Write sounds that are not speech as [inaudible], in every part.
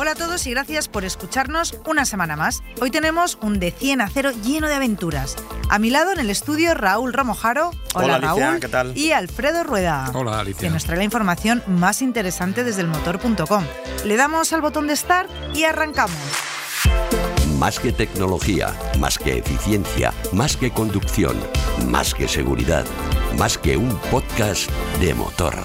Hola a todos y gracias por escucharnos una semana más. Hoy tenemos un de 100 a 0 lleno de aventuras. A mi lado en el estudio Raúl Romojaro. Hola, Alicia, Raúl. ¿qué tal? Y Alfredo Rueda. Hola, Alicia. Que nos trae la información más interesante desde el motor.com. Le damos al botón de start y arrancamos. Más que tecnología, más que eficiencia, más que conducción, más que seguridad, más que un podcast de motor.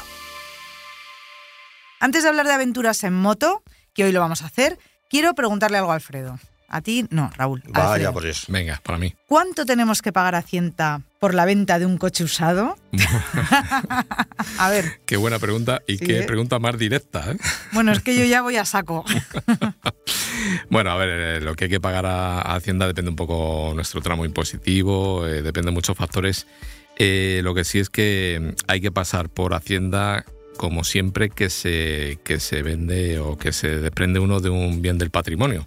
Antes de hablar de aventuras en moto, que hoy lo vamos a hacer, quiero preguntarle algo a Alfredo. A ti, no, Raúl. Vaya Alfredo. por eso. Venga, para mí. ¿Cuánto tenemos que pagar a Hacienda por la venta de un coche usado? [laughs] a ver, Qué buena pregunta y Sí, qué ¿eh? pregunta más directa. ¿eh? bueno, es que yo ya voy a saco. [laughs] Bueno, a ver, eh, lo que hay que pagar a, a Hacienda depende un poco nuestro tramo impositivo, eh, depende de muchos factores. Lo que sí es que hay que pasar por Hacienda como siempre que se, que se vende o que se desprende uno de un bien del patrimonio,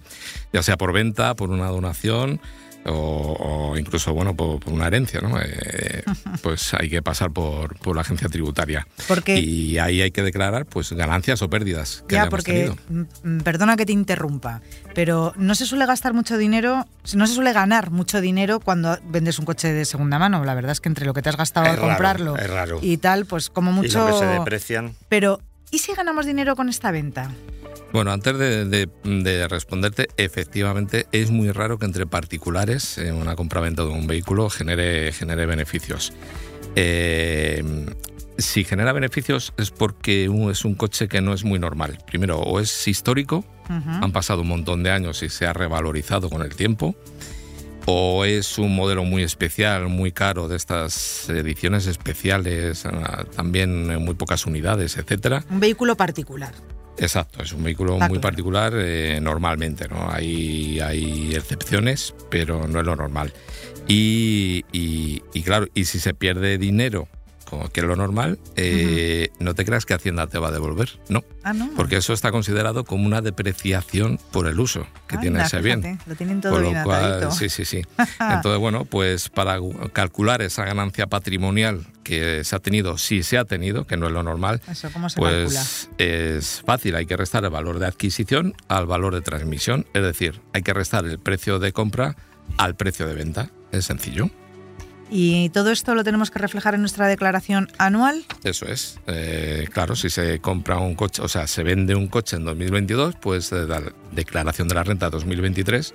ya sea por venta, por una donación o, o incluso bueno por, por una herencia, ¿no? Eh, [laughs] pues hay que pasar por, por la agencia tributaria Porque, y ahí hay que declarar pues ganancias o pérdidas que ya, porque, tenido. perdona que te interrumpa, pero no se suele gastar mucho dinero, no se suele ganar mucho dinero cuando vendes un coche de segunda mano. La verdad es que entre lo que te has gastado Es al raro, comprarlo es raro. y tal, pues como Y lo mucho... que se deprecian. Pero, ¿y si ganamos dinero con esta venta? Bueno, antes de, de- de responderte, efectivamente es muy raro que entre particulares en una compraventa de un vehículo genere, genere beneficios. Eh, si genera beneficios es porque un- es un coche que no es muy normal. Primero, o es histórico, han pasado un montón de años y se ha revalorizado con el tiempo, o es un modelo muy especial, muy caro de estas ediciones especiales, ah, también muy pocas unidades, etcétera. Un vehículo particular. Exacto, es un vehículo muy claro. particular eh, normalmente, ¿no? Hay, hay excepciones, pero no es lo normal. Y, y- y claro, y si se pierde dinero, como que es lo normal, eh, no te creas que Hacienda te va a devolver, no. Ah, no. Porque eso está considerado como una depreciación por el uso que tiene ese bien. Lo tienen todo bien lo cual, atadito. sí, sí, sí. [laughs] Entonces, bueno, pues para calcular esa ganancia patrimonial que se ha tenido, si se ha tenido, que no es lo normal, Eso, ¿cómo se calcula? pues es fácil, hay que restar el valor de adquisición al valor de transmisión, es decir, hay que restar el precio de compra al precio de venta. Es sencillo, ¿Y todo esto lo tenemos que reflejar en nuestra declaración anual? eso es. Eh, claro, si se compra un coche, o sea, se vende un coche en 2022, pues de la declaración de la renta 2023,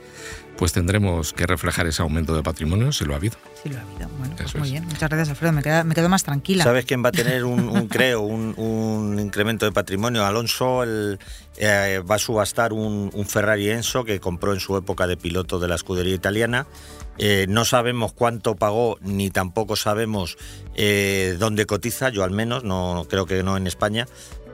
pues tendremos que reflejar ese aumento de patrimonio si lo ha habido. Sí, lo ha habido. Bueno, pues Eso muy es. bien. Muchas gracias, Alfredo. Me, queda- me quedo más tranquila. ¿Sabes quién va a tener un, un, creo, un, un incremento de patrimonio? Alonso el, eh, va a subastar un, un Ferrari Enzo que compró en su época de piloto de la escudería italiana. Eh, no sabemos cuánto pagó ni tampoco sabemos eh, dónde cotiza, yo al menos, no creo que no en España.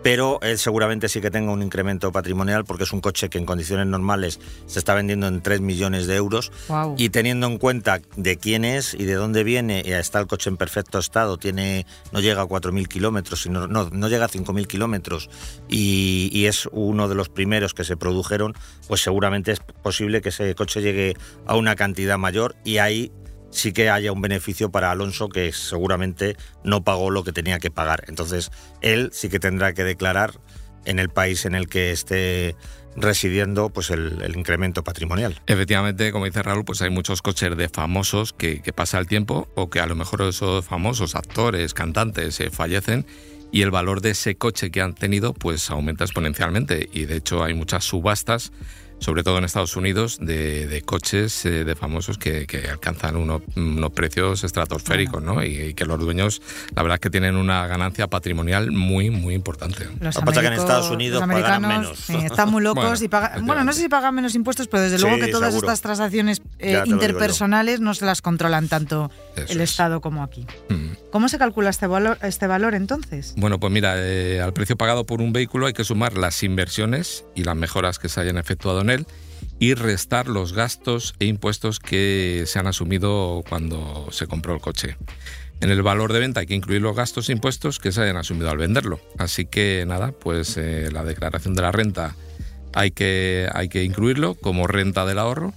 Pero él seguramente sí que tenga un incremento patrimonial porque es un coche que en condiciones normales se está vendiendo en 3 millones de euros. Y teniendo en cuenta de quién es y de dónde viene, y está el coche en perfecto estado, tiene no llega a 4.000 kilómetros, sino, no, no llega a 5.000 kilómetros y, y es uno de los primeros que se produjeron, pues seguramente es posible que ese coche llegue a una cantidad mayor y ahí sí que haya un beneficio para Alonso que seguramente no pagó lo que tenía que pagar. Entonces él sí que tendrá que declarar en el país en el que esté residiendo pues el, incremento patrimonial. Efectivamente, como dice Raúl, pues hay muchos coches de famosos que, que pasa el tiempo o que a lo mejor esos famosos actores, cantantes eh, fallecen y el valor de ese coche que han tenido pues aumenta exponencialmente y de hecho hay muchas subastas sobre todo en Estados Unidos, de, de coches eh, de famosos que, que alcanzan uno- unos precios estratosféricos, ¿no? Y, y que los dueños, la verdad es que tienen una ganancia patrimonial muy, muy importante. Los Lo que pasa que en Estados Unidos americanos, menos. sí, están muy [laughs] locos Bueno, y pagan. Bueno, no sé si pagan menos impuestos, pero desde Sí, luego que todas seguro. estas transacciones eh, interpersonales no se las controlan tanto Eso el es. Estado como aquí. Mm. ¿Cómo se calcula este valor, este valor entonces? Bueno, pues mira, eh, al precio pagado por un vehículo hay que sumar las inversiones y las mejoras que se hayan efectuado en él y restar los gastos e impuestos que se han asumido cuando se compró el coche. En el valor de venta hay que incluir los gastos e impuestos que se hayan asumido al venderlo. Así que nada, pues eh, la declaración de la renta hay que, hay que incluirlo como renta del ahorro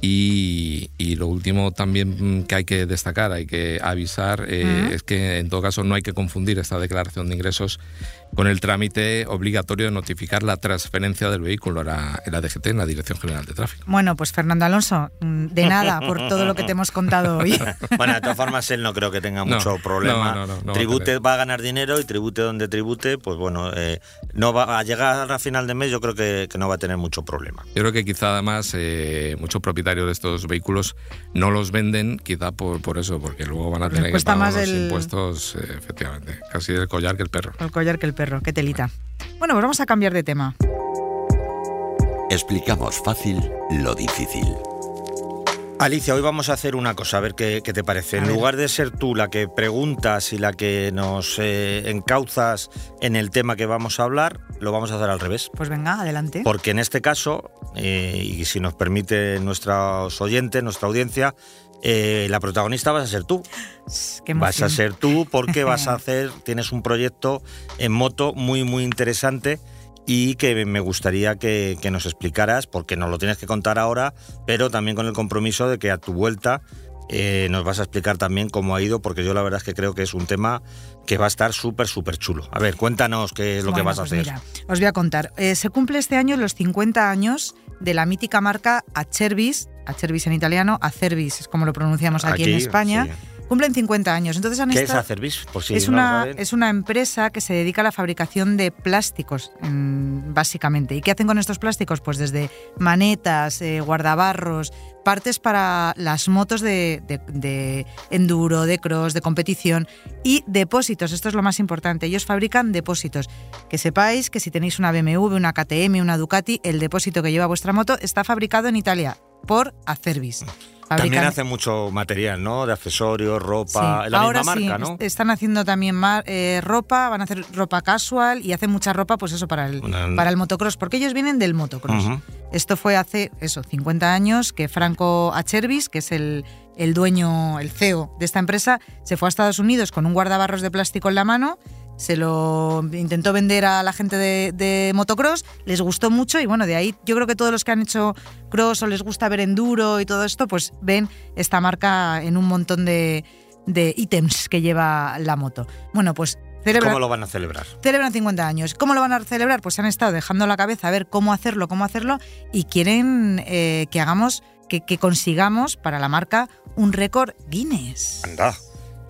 y, lo último también que hay que destacar, hay que avisar, eh, es que en todo caso no hay que confundir esta declaración de ingresos con el trámite obligatorio de notificar la transferencia del vehículo a la, DGT, en la Dirección General de Tráfico. Bueno, pues Fernando Alonso, mm, de nada por todo lo que te hemos contado hoy. [laughs] bueno, de todas formas, él no creo que tenga mucho problema. tribute va a, ganar dinero y tribute donde tribute, pues bueno, eh, no va a llegar a final de mes, yo creo que, no va a tener mucho problema. Yo creo que quizá además eh, muchos propietarios de estos vehículos no los venden, quizá por, por eso, porque luego van a tener que pagar los impuestos, eh, efectivamente, casi el collar que el perro. El collar que el perro qué telita. Bueno, pues vamos a cambiar de tema. Explicamos fácil lo difícil. Alicia, hoy vamos a hacer una cosa, a ver qué, te parece. en lugar de ser tú la que preguntas y la que nos eh, encauzas en el tema que vamos a hablar, lo vamos a hacer al revés. Pues venga, adelante. Porque en este caso, eh, y si nos permite nuestros oyentes, nuestra audiencia, eh, la protagonista vas a ser tú. vas a ser tú porque [laughs] vas a hacer, tienes un proyecto en moto muy, muy interesante y que me gustaría que, nos explicaras, porque nos lo tienes que contar ahora, pero también con el compromiso de que a tu vuelta eh, nos vas a explicar también cómo ha ido, porque yo la verdad es que creo que es un tema que va a estar súper, súper chulo. A ver, cuéntanos qué es lo que vas a pues hacer. os voy a contar. Eh, se cumple este año los 50 años de la mítica marca Acervis, Acervis en italiano, Acervis es como lo pronunciamos aquí, en España. Cumplen 50 años. Entonces han ¿Qué es Acervis? Por si es, una, es una empresa que se dedica a la fabricación de plásticos, básicamente. ¿Y qué hacen con estos plásticos? Pues desde manetas, eh, guardabarros, partes para las motos de, de, enduro, de cross, de competición y depósitos. Esto es lo más importante. Ellos fabrican depósitos. Que sepáis que si tenéis una BMW, una KTM, una Ducati, el depósito que lleva vuestra moto está fabricado en Italia por Acervis. También hacen mucho material, ¿no? De accesorios, ropa, la misma marca, ¿no? Están haciendo también eh, ropa, van a hacer ropa casual y hacen mucha ropa, pues eso, para el, para el motocross, porque ellos vienen del motocross. Esto fue hace, eso, 50 años que Franco Achervis, que es el, el dueño, el CEO de esta empresa, se fue a Estados Unidos con un guardabarros de plástico en la mano se lo intentó vender a la gente de, motocross, les gustó mucho y bueno, de ahí yo creo que todos los que han hecho cross o les gusta ver enduro y todo esto, pues ven esta marca en un montón de, ítems que lleva la moto. Bueno, pues ¿Cómo lo van a celebrar? Celebran 50 años. ¿Cómo lo van a celebrar? Pues han estado dejando la cabeza a ver cómo hacerlo, cómo hacerlo, y quieren eh, que hagamos, que, que, consigamos para la marca un récord Guinness. Anda.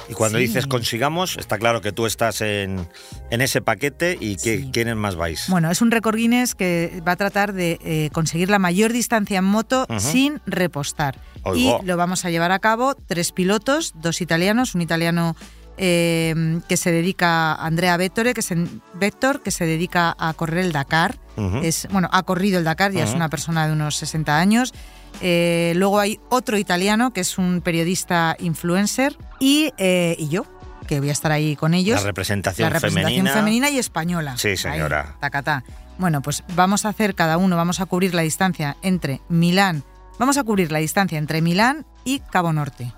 Y cuando dices consigamos, está claro que tú estás en, ese paquete y que, ¿quiénes más vais? Bueno, es un récord Guinness que va a tratar de eh, conseguir la mayor distancia en moto sin repostar. y lo vamos a llevar a cabo tres pilotos, dos italianos, un italiano eh, que se dedica, Andrea Vettore, que se, Vector, que se dedica a correr el Dakar. es, bueno, ha corrido el Dakar, ya es una persona de unos 60 años. Eh, luego hay otro italiano que es un periodista influencer y, eh, y, yo, que voy a estar ahí con ellos. La representación, la representación femenina. y española. Sí, señora. tacatá. Bueno, pues vamos a hacer cada uno, vamos a cubrir la distancia entre Milán, vamos a cubrir la distancia entre Milán y Cabo Norte.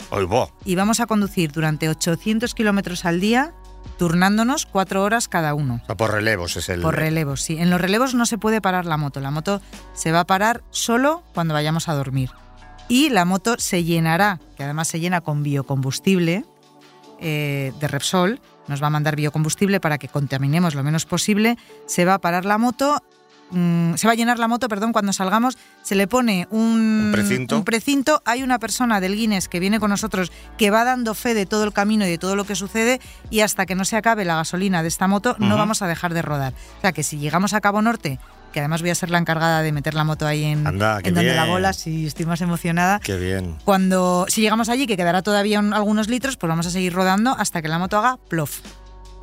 Y vamos a conducir durante 800 kilómetros al día turnándonos cuatro horas cada uno. por relevos es el... Por relevos, sí. En los relevos no se puede parar la moto. La moto se va a parar solo cuando vayamos a dormir. Y la moto se llenará, que además se llena con biocombustible eh, de Repsol, nos va a mandar biocombustible para que contaminemos lo menos posible, se va a parar la moto Mm, se va a llenar la moto, perdón, cuando salgamos, se le pone un, precinto? Hay una persona del Guinness que viene con nosotros que va dando fe de todo el camino y de todo lo que sucede y hasta que no se acabe la gasolina de esta moto no vamos a dejar de rodar. O sea que si llegamos a Cabo Norte, que además voy a ser la encargada de meter la moto ahí en, donde la bola, si estoy más emocionada. Qué bien. Cuando, si llegamos allí, que quedará todavía algunos litros, pues vamos a seguir rodando hasta que la moto haga plof.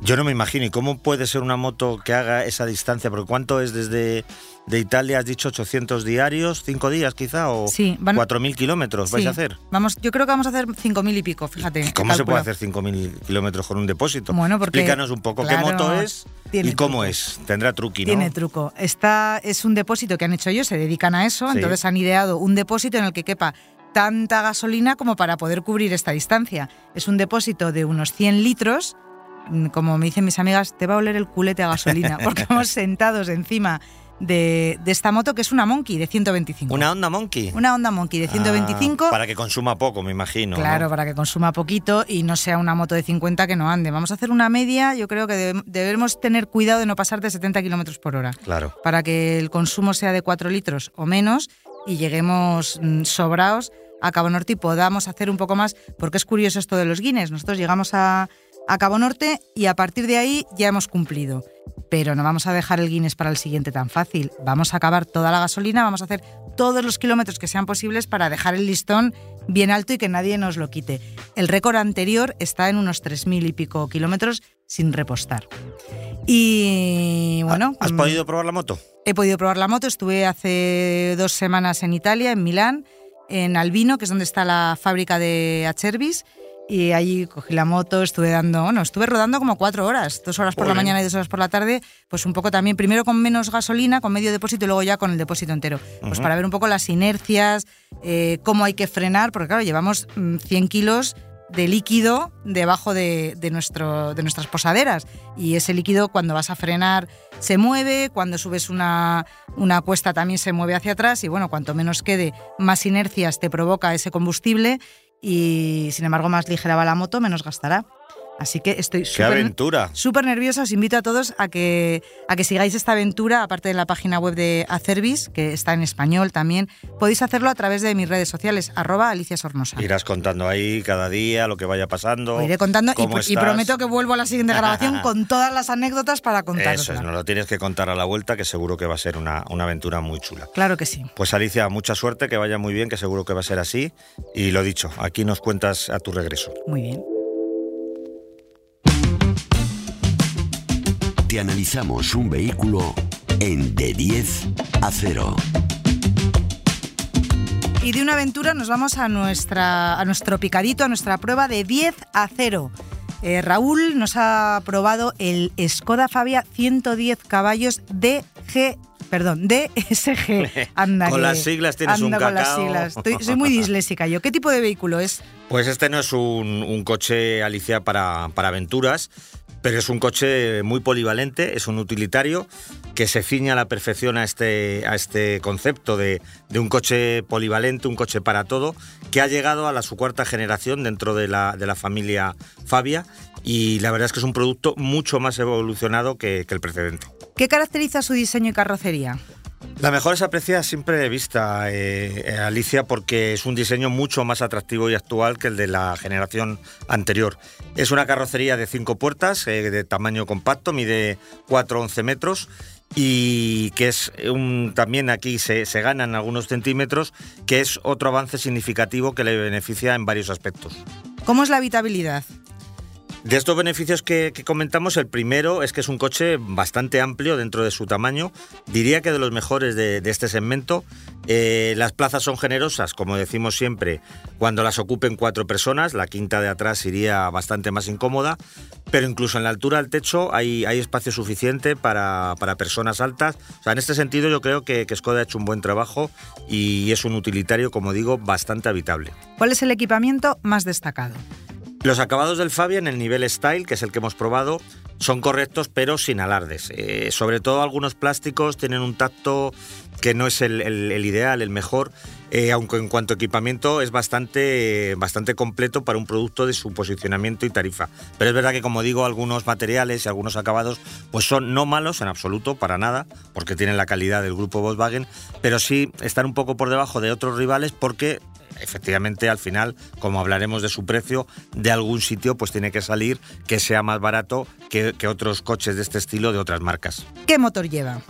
Yo no me imagino. ¿Y cómo puede ser una moto que haga esa distancia? Porque ¿cuánto es desde de Italia? ¿Has dicho 800 diarios? ¿Cinco días quizá? ¿O sí, van... 4.000 kilómetros vais a hacer? Vamos, yo creo que vamos a hacer 5.000 y pico, fíjate. cómo se puede hacer 5.000 kilómetros con un depósito? Bueno, porque, Explícanos un poco qué moto es y cómo es. Tendrá truqui, ¿no? Tiene truco. Esta es un depósito que han hecho ellos, se dedican a eso, entonces han ideado un depósito en el que quepa tanta gasolina como para poder cubrir esta distancia. Es un depósito de unos 100 litros como me dicen mis amigas, te va a oler el culete a gasolina, porque [laughs] vamos sentados encima de, esta moto que es una Monkey de 125. ¿Una Honda Monkey? Una Honda Monkey de 125. Ah, para que consuma poco, me imagino. Claro, para que consuma poquito y no sea una moto de 50 que no ande. Vamos a hacer una media, yo creo que debemos tener cuidado de no pasar de 70 kilómetros por hora. Claro. Para que el consumo sea de 4 litros o menos y lleguemos mm, sobrados a Cabo Norte y podamos hacer un poco más, porque es curioso esto de los Guinness. Nosotros llegamos a a Cabo Norte y a partir de ahí ya hemos cumplido. Pero no vamos a dejar el Guinness para el siguiente tan fácil. Vamos a acabar toda la gasolina, vamos a hacer todos los kilómetros que sean posibles para dejar el listón bien alto y que nadie nos lo quite. El récord anterior está en unos 3.000 y pico kilómetros sin repostar. Y bueno... ¿Has mm, podido probar la moto? He podido probar la moto, estuve hace dos semanas en Italia, en Milán, en Albino, que es donde está la fábrica de Acervis y allí cogí la moto, estuve dando, bueno, estuve rodando como cuatro horas, dos horas por la mañana y dos horas por la tarde, pues un poco también, primero con menos gasolina, con medio depósito y luego ya con el depósito entero. Pues para ver un poco las inercias, eh, cómo hay que frenar, porque claro, llevamos 100 mm, kilos de líquido debajo de, nuestro, de nuestras posaderas. Y ese líquido cuando vas a frenar se mueve, cuando subes una, una cuesta también se mueve hacia atrás y bueno, cuanto menos quede, más inercias te provoca ese combustible y sin embargo más ligera va la moto, menos gastará. Así que estoy súper nerviosa. Os invito a todos a que, a que sigáis esta aventura, aparte de la página web de Acervis, que está en español también. Podéis hacerlo a través de mis redes sociales, arroba Alicia Sornosa. Irás contando ahí cada día lo que vaya pasando. iré contando y, prometo que vuelvo a la siguiente grabación [laughs] con todas las anécdotas para contar. Eso es, nos lo tienes que contar a la vuelta, que seguro que va a ser una, una aventura muy chula. Claro que sí. Pues Alicia, mucha suerte, que vaya muy bien, que seguro que va a ser así. Y lo dicho, aquí nos cuentas a tu regreso. Muy bien. Analizamos un vehículo en de 10 a 0. Y de una aventura nos vamos a, nuestra, a nuestro picadito, a nuestra prueba de 10 a 0. Eh, Raúl nos ha probado el Skoda Fabia 110 caballos DG perdón, DSG. [laughs] Anda, con las siglas tienes un cacao. con las siglas. soy muy disléxica yo. ¿Qué tipo de vehículo es? Pues este no es un, un coche, Alicia, para, para aventuras, pero es un coche muy polivalente, es un utilitario que se ciña a la perfección a este, a este concepto de, un coche polivalente, un coche para todo, que ha llegado a la su cuarta generación dentro de la, de la familia Fabia y la verdad es que es un producto mucho más evolucionado que, que el precedente. ¿Qué caracteriza su diseño y carrocería? La mejor es apreciada siempre vista, eh, eh, Alicia, porque es un diseño mucho más atractivo y actual que el de la generación anterior. Es una carrocería de cinco puertas, eh, de tamaño compacto, mide 4-11 metros y que es un, también aquí se, se ganan algunos centímetros, que es otro avance significativo que le beneficia en varios aspectos. ¿Cómo es la habitabilidad? De estos beneficios que, comentamos, el primero es que es un coche bastante amplio dentro de su tamaño. Diría que de los mejores de, este segmento. Eh, las plazas son generosas, como decimos siempre, cuando las ocupen cuatro personas. La quinta de atrás iría bastante más incómoda. Pero incluso en la altura del techo hay, espacio suficiente para, personas altas. En este sentido yo creo que, que Skoda ha hecho un buen trabajo y es un utilitario, como digo, bastante habitable. ¿Cuál es el equipamiento más destacado? Los acabados del Fabia en el nivel Style, que es el que hemos probado, son correctos pero sin alardes. Eh, sobre todo algunos plásticos tienen un tacto que no es el, ideal, el mejor, eh, aunque en cuanto a equipamiento es bastante, bastante completo para un producto de su posicionamiento y tarifa. Pero es verdad que como digo, algunos materiales y algunos acabados pues son no malos en absoluto, para nada, porque tienen la calidad del grupo Volkswagen, pero sí están un poco por debajo de otros rivales porque efectivamente al final, como hablaremos de su precio, de algún sitio pues tiene que salir que sea más barato que, otros coches de este estilo de otras marcas. ¿Qué motor lleva?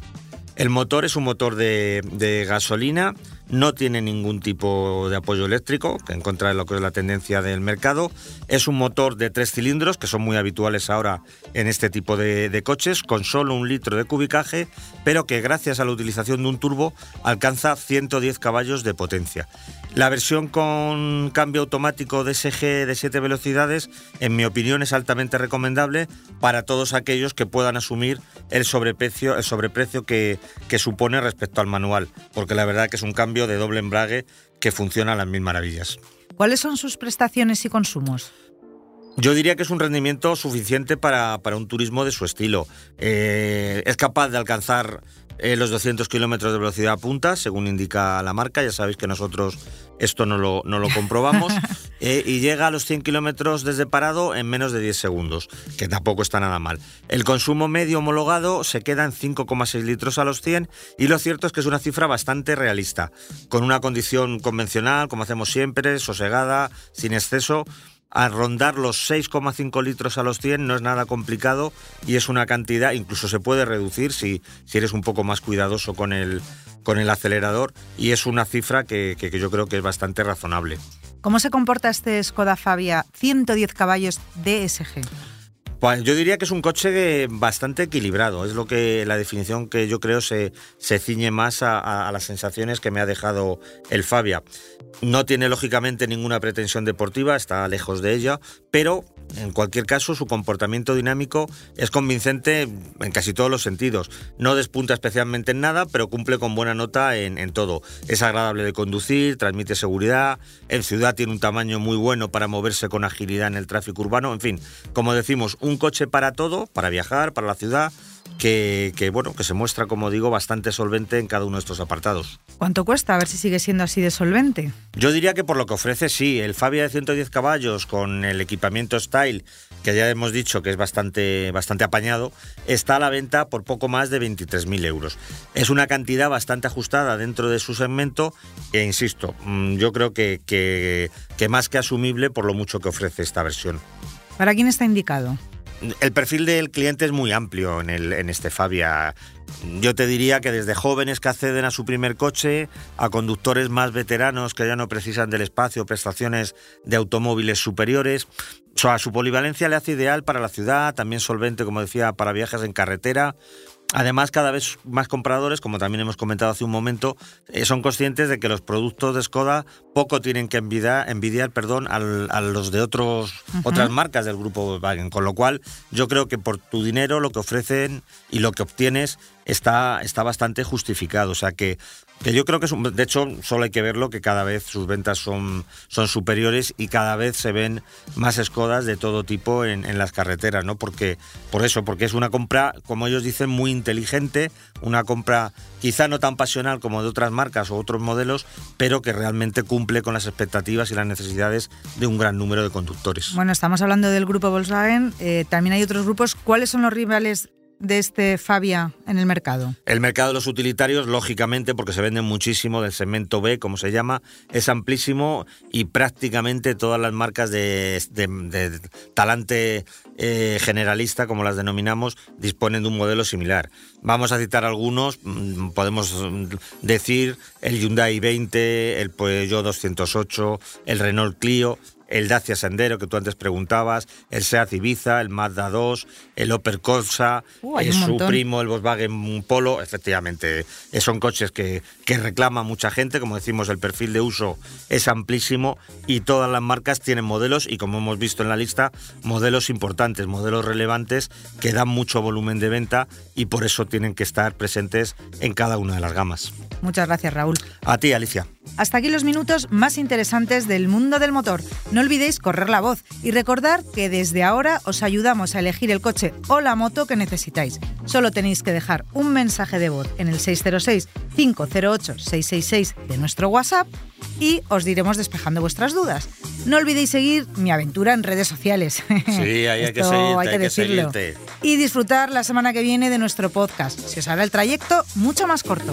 El motor es un motor de, gasolina no tiene ningún tipo de apoyo eléctrico, que en contra de lo que es la tendencia del mercado. Es un motor de tres cilindros, que son muy habituales ahora en este tipo de, de coches, con solo un litro de cubicaje, pero que gracias a la utilización de un turbo alcanza 110 caballos de potencia. La versión con cambio automático DSG de 7 velocidades, en mi opinión, es altamente recomendable para todos aquellos que puedan asumir el sobreprecio, el sobreprecio que, que supone respecto al manual, porque la verdad que es un cambio de doble embrague que funciona a las mil maravillas. ¿Cuáles son sus prestaciones y consumos? Yo diría que es un rendimiento suficiente para, para un turismo de su estilo. Eh, es capaz de alcanzar eh, los 200 kilómetros de velocidad punta, según indica la marca. Ya sabéis que nosotros esto no lo, no lo comprobamos. [laughs] Eh, y llega a los 100 kilómetros desde parado en menos de 10 segundos, que tampoco está nada mal. El consumo medio homologado se queda en 5,6 litros a los 100 y lo cierto es que es una cifra bastante realista, con una condición convencional, como hacemos siempre, sosegada, sin exceso a rondar los 6,5 litros a los 100 no es nada complicado y es una cantidad, incluso se puede reducir si, si eres un poco más cuidadoso con el, con el acelerador y es una cifra que, que, que yo creo que es bastante razonable. ¿Cómo se comporta este Skoda Fabia 110 caballos DSG? Pues yo diría que es un coche bastante equilibrado, es lo que la definición que yo creo se, se ciñe más a, a, las sensaciones que me ha dejado el Fabia. No tiene lógicamente ninguna pretensión deportiva, está lejos de ella, pero en cualquier caso su comportamiento dinámico es convincente en casi todos los sentidos. No despunta especialmente en nada, pero cumple con buena nota en, todo. Es agradable de conducir, transmite seguridad, en ciudad tiene un tamaño muy bueno para moverse con agilidad en el tráfico urbano, en fin, como decimos, un coche para todo, para viajar, para la ciudad, que, que, bueno, que se muestra, como digo, bastante solvente en cada uno de estos apartados. ¿Cuánto cuesta? A ver si sigue siendo así de solvente. Yo diría que por lo que ofrece, sí. El Fabia de 110 caballos con el equipamiento Style, que ya hemos dicho que es bastante, bastante apañado, está a la venta por poco más de 23.000 euros. Es una cantidad bastante ajustada dentro de su segmento e, insisto, mm, yo creo que, que, que más que asumible por lo mucho que ofrece esta versión. ¿Para quién está indicado? El perfil del cliente es muy amplio en, el, en este Fabia. Yo te diría que desde jóvenes que acceden a su primer coche, a conductores más veteranos que ya no precisan del espacio, prestaciones de automóviles superiores. Su polivalencia le hace ideal para la ciudad, también solvente, como decía, para viajes en carretera. Además, cada vez más compradores, como también hemos comentado hace un momento, eh, son conscientes de que los productos de Skoda poco tienen que envidiar, envidiar perdón, al, a los de otros, uh -huh. otras marcas del grupo Volkswagen. Con lo cual, yo creo que por tu dinero lo que ofrecen y lo que obtienes está, está bastante justificado. O sea que que yo creo que es un, de hecho solo hay que verlo que cada vez sus ventas son, son superiores y cada vez se ven más escodas de todo tipo en, las carreteras, ¿no? Porque, por eso, porque es una compra, como ellos dicen, muy inteligente, una compra quizá no tan pasional como de otras marcas o otros modelos, pero que realmente cumple con las expectativas y las necesidades de un gran número de conductores. Bueno, estamos hablando del grupo Volkswagen, eh, también hay otros grupos. ¿Cuáles son los rivales de este Fabia en el mercado? El mercado de los utilitarios, lógicamente, porque se venden muchísimo del segmento B, como se llama, es amplísimo y prácticamente todas las marcas de, talante eh, generalista, como las denominamos, disponen de un modelo similar. Vamos a citar algunos, mm, podemos decir el Hyundai 20, el Peugeot 208, el Renault Clio, el Dacia Sendero que tú antes preguntabas, el Seat Ibiza, el Mazda 2, el Opel Corsa, uh, eh, su primo, el Volkswagen Polo. Efectivamente, eh, son coches que, que reclama mucha gente. Como decimos, el perfil de uso es amplísimo y todas las marcas tienen modelos y, como hemos visto en la lista, modelos importantes, modelos relevantes que dan mucho volumen de venta y por eso tienen que estar presentes en cada una de las gamas. Muchas gracias, Raúl. A ti, Alicia. Hasta aquí los minutos más interesantes del mundo del motor. No olvidéis correr la voz y recordar que desde ahora os ayudamos a elegir el coche o la moto que necesitáis. Solo tenéis que dejar un mensaje de voz en el 606-508-666 de nuestro WhatsApp y os diremos despejando vuestras dudas. No olvidéis seguir mi aventura en redes sociales. Sí, ahí hay que [laughs] seguirte, hay que, decirlo. Que y disfrutar la semana que viene de nuestro podcast. Se os hará el trayecto mucho más corto.